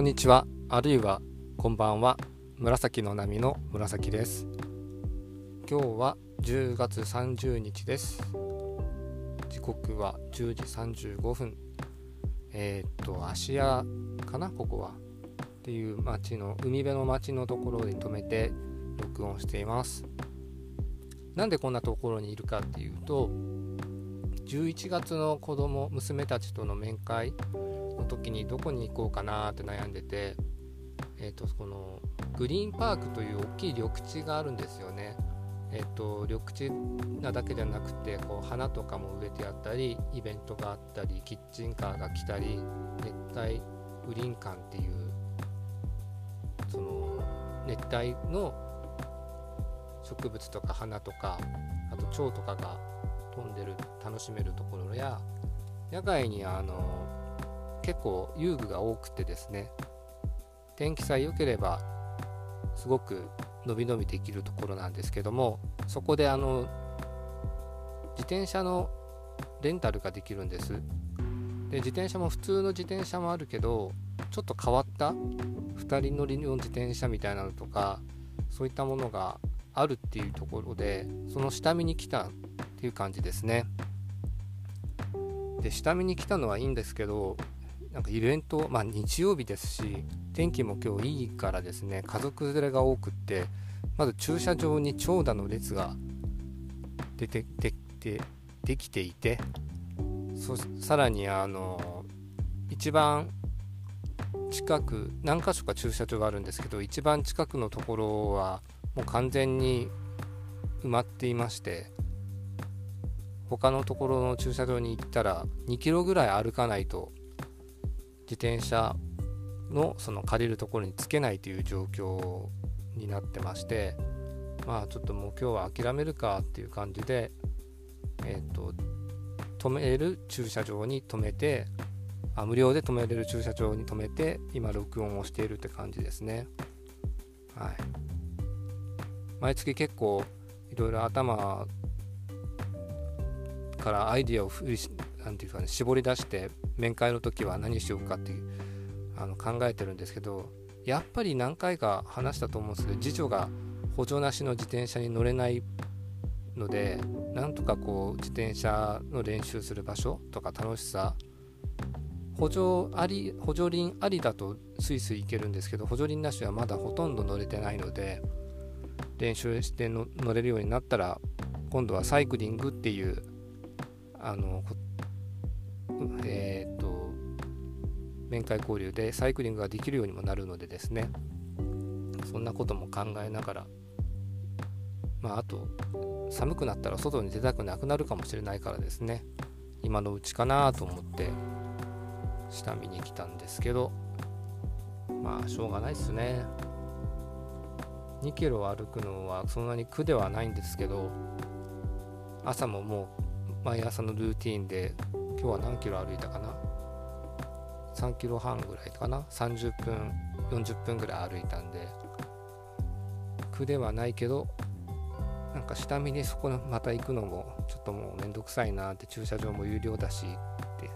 こんにちは。あるいはこんばんは。紫の波の紫です。今日は10月30日です。時刻は10時35分。えー、っと芦屋かな？ここは。っていう町の海辺の町のところに止めて録音しています。なんでこんなところにいるかっていうと11月の子供娘たちとの面会の時にどこに行こうかなって悩んでて、えーと、このグリーンパークという大きい緑地があるんですよね。えーと、緑地なだけじゃなくてこう花とかも植えてあったりイベントがあったりキッチンカーが来たり熱帯グリーン館っていうその熱帯の植物とか花とかあと蝶とかが飛んでる楽しめるところや野外にあの結構遊具が多くてですね天気さえ良ければすごく伸び伸びできるところなんですけどもそこであの自転車のレンタルができるんです。で自転車も普通の自転車もあるけどちょっと変わった2人乗りの自転車みたいなのとかそういったものがあるっていうところでその下見に来たっていう感じですね。で下見に来たのはいいんですけどなんかイベント、まあ、日曜日ですし天気も今日いいからですね家族連れが多くってまず駐車場に長蛇の列が出てででできていてそさらにあの一番近く何箇所か駐車場があるんですけど一番近くのところはもう完全に埋まっていまして他のところの駐車場に行ったら2キロぐらい歩かないと自転車のその借りるところにつけないという状況になってましてまあちょっともう今日は諦めるかっていう感じでえっ、ー、と止める駐車場に止めてあ無料で止めれる駐車場に止めて今録音をしているって感じですね。はい。毎月結構いろいろ頭からアイディアを振り何て言うかね絞り出して面会の時は何しようかっていうあの考えてるんですけどやっぱり何回か話したと思うんですけど次女が補助なしの自転車に乗れないのでなんとかこう自転車の練習する場所とか楽しさ補助あり補助輪ありだとスイスイ行けるんですけど補助輪なしはまだほとんど乗れてないので練習して乗れるようになったら今度はサイクリングっていうあのえっ、ー、と面会交流でサイクリングができるようにもなるのでですね。そんなことも考えながらまああと寒くなったら外に出たくなくなるかもしれないからですね。今のうちかなと思って下見に来たんですけどまあしょうがないっすね。2キロ歩くのはそんなに苦ではないんですけど朝ももう毎朝のルーティンで今日は何キロ歩いたかな？3キロ半ぐらいかな？30分40分ぐらい歩いたんで苦ではないけどなんか下見にそこまた行くのもちょっともうめんどくさいなって駐車場も有料だしって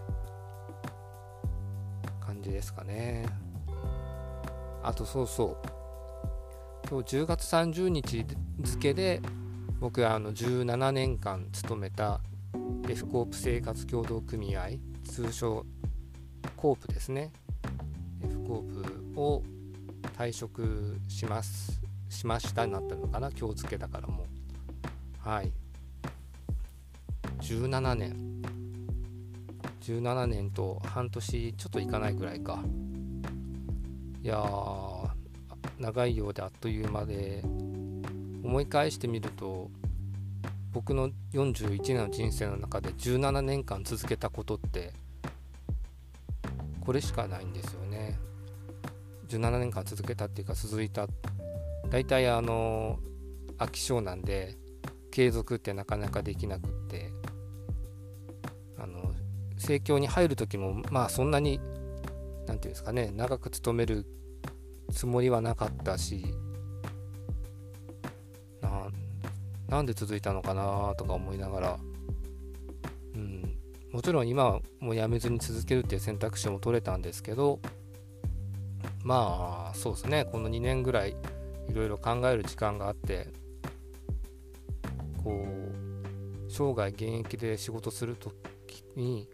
感じですかね。あとそうそう。今日10月30日付で僕はあの17年間勤めた F コープ生活協同組合通称コープですね。F コープを退職します。しましたになったのかな？今日付けだからもう。はい。17年。17年と半年ちょっといかないぐらいか。いや長いようであっという間で。思い返してみると僕の41年の人生の中で17年間続けたことってこれしかないんですよね。17年間続けたっていうか続いた。大体あの飽き性なんで継続ってなかなかできなくって。あの盛況に入る時もまあそんなに何て言うんですかね長く勤めるつもりはなかったしなんで続いたのかなとか思いながら、うん、もちろん今はもうやめずに続けるっていう選択肢も取れたんですけどまあそうですね。この2年ぐらいいろいろ考える時間があってこう生涯現役で仕事する時に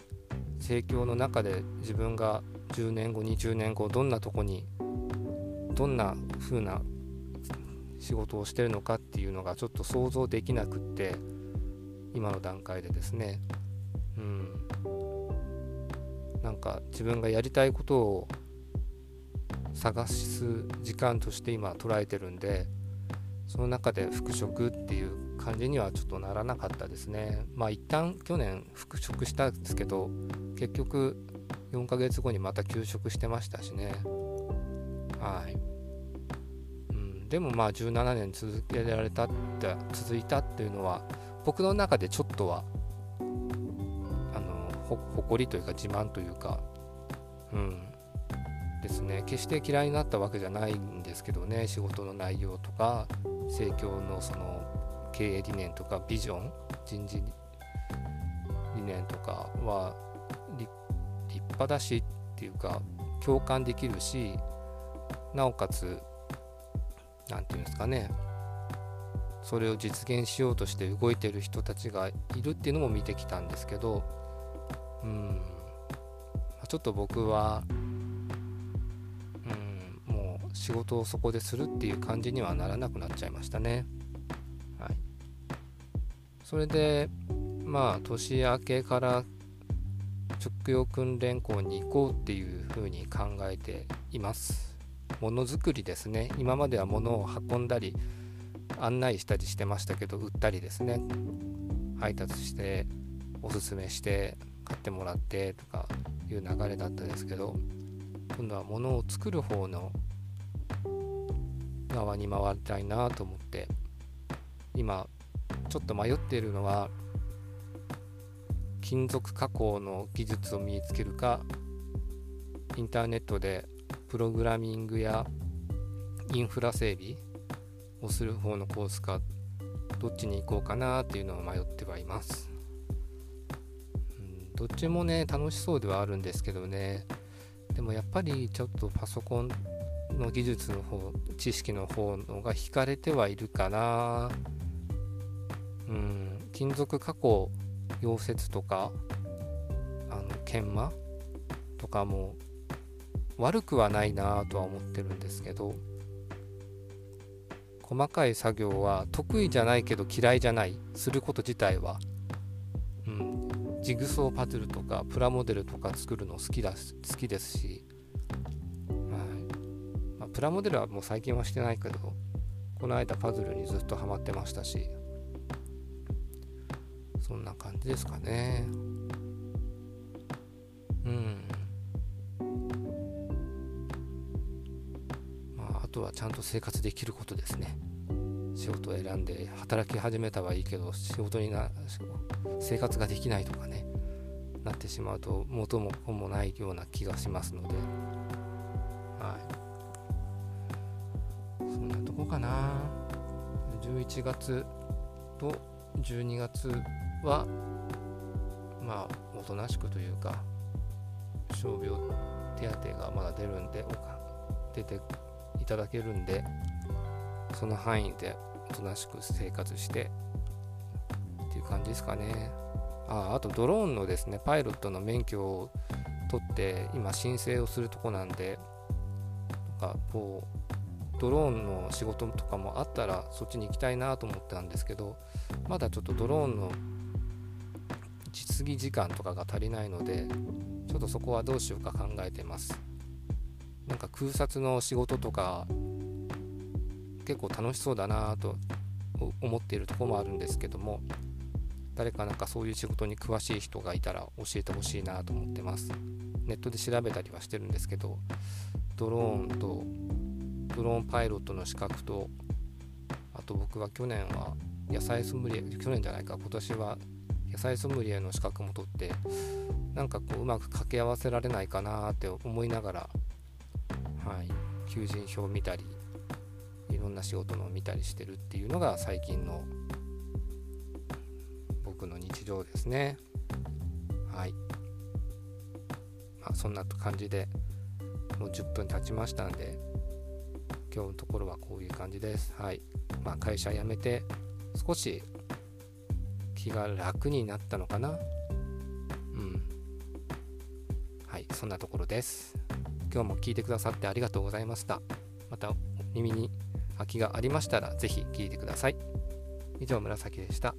盛況の中で自分が10年後20年後どんなとこにどんな風な仕事をしてるのかっていうのがちょっと想像できなくって今の段階でですね。うん。なんか自分がやりたいことを探す時間として今捉えてるんでその中で復職っていう感じにはちょっとならなかったですね。まあ一旦去年復職したんですけど結局4ヶ月後にまた休職してましたしね。はい、でもまあ17年続けられたって続いたっていうのは僕の中でちょっとはあの誇りというか自慢というかうん。ですね。決して嫌いになったわけじゃないんですけどね。仕事の内容とか盛況のその経営理念とかビジョン人事理念とかは立派だしっていうか共感できるしなおかつ何て言うんですかねそれを実現しようとして動いてる人たちがいるっていうのも見てきたんですけどうんちょっと僕はうんもう仕事をそこでするっていう感じにはならなくなっちゃいましたね。はい、それでまあ年明けから直用訓練校に行こうっていうふうに考えています。ものづくりですね。今までは物を運んだり案内したりしてましたけど売ったりですね。配達しておすすめして買ってもらってとかいう流れだったですけど今度は物を作る方の側に回りたいなと思って今ちょっと迷っているのは金属加工の技術を身につけるかインターネットでプログラミングやインフラ整備をする方のコースかどっちに行こうかなっていうのを迷ってはいます、うん、どっちもね楽しそうではあるんですけどね。でもやっぱりちょっとパソコンの技術の方知識の方のが引かれてはいるかな。うん金属加工溶接とかあの研磨とかも悪くはないなとは思ってるんですけど細かい作業は得意じゃないけど嫌いじゃないすること自体は、うん、ジグソーパズルとかプラモデルとか作るの好きだ好きですしはい。まあプラモデルはもう最近はしてないけどこの間パズルにずっとハマってましたしそんな感じですかね。うん。はちゃんと生活できることですね。仕事を選んで働き始めたはいいけど仕事にな生活ができないとかねなってしまうと元も子もないような気がしますので。はい。そんなとこかな。11月と12月はまあおとなしくというか傷病手当がまだ出るんで出てただけるんでその範囲でおとなしく生活してっていう感じですかね。ああとドローンのですねパイロットの免許を取って今申請をするとこなんでとかこうドローンの仕事とかもあったらそっちに行きたいなと思ったんですけどまだちょっとドローンの実技時間とかが足りないのでちょっとそこはどうしようか考えてます。なんか空撮の仕事とか結構楽しそうだなと思っているとこもあるんですけども誰かなんかそういう仕事に詳しい人がいたら教えてほしいなと思ってます。ネットで調べたりはしてるんですけどドローンとドローンパイロットの資格とあと僕は去年は野菜ソムリエ去年じゃないか今年は野菜ソムリエの資格も取ってなんかこううまく掛け合わせられないかなって思いながらはい。求人票見たりいろんな仕事のを見たりしてるっていうのが最近の僕の日常ですね。はい。まあそんな感じでもう10分経ちましたんで今日のところはこういう感じです。はい。まあ会社辞めて少し気が楽になったのかな。うん。はい。そんなところです。今日も聞いてくださってありがとうございました。また耳に空きがありましたら是非聞いてください。以上紫でした。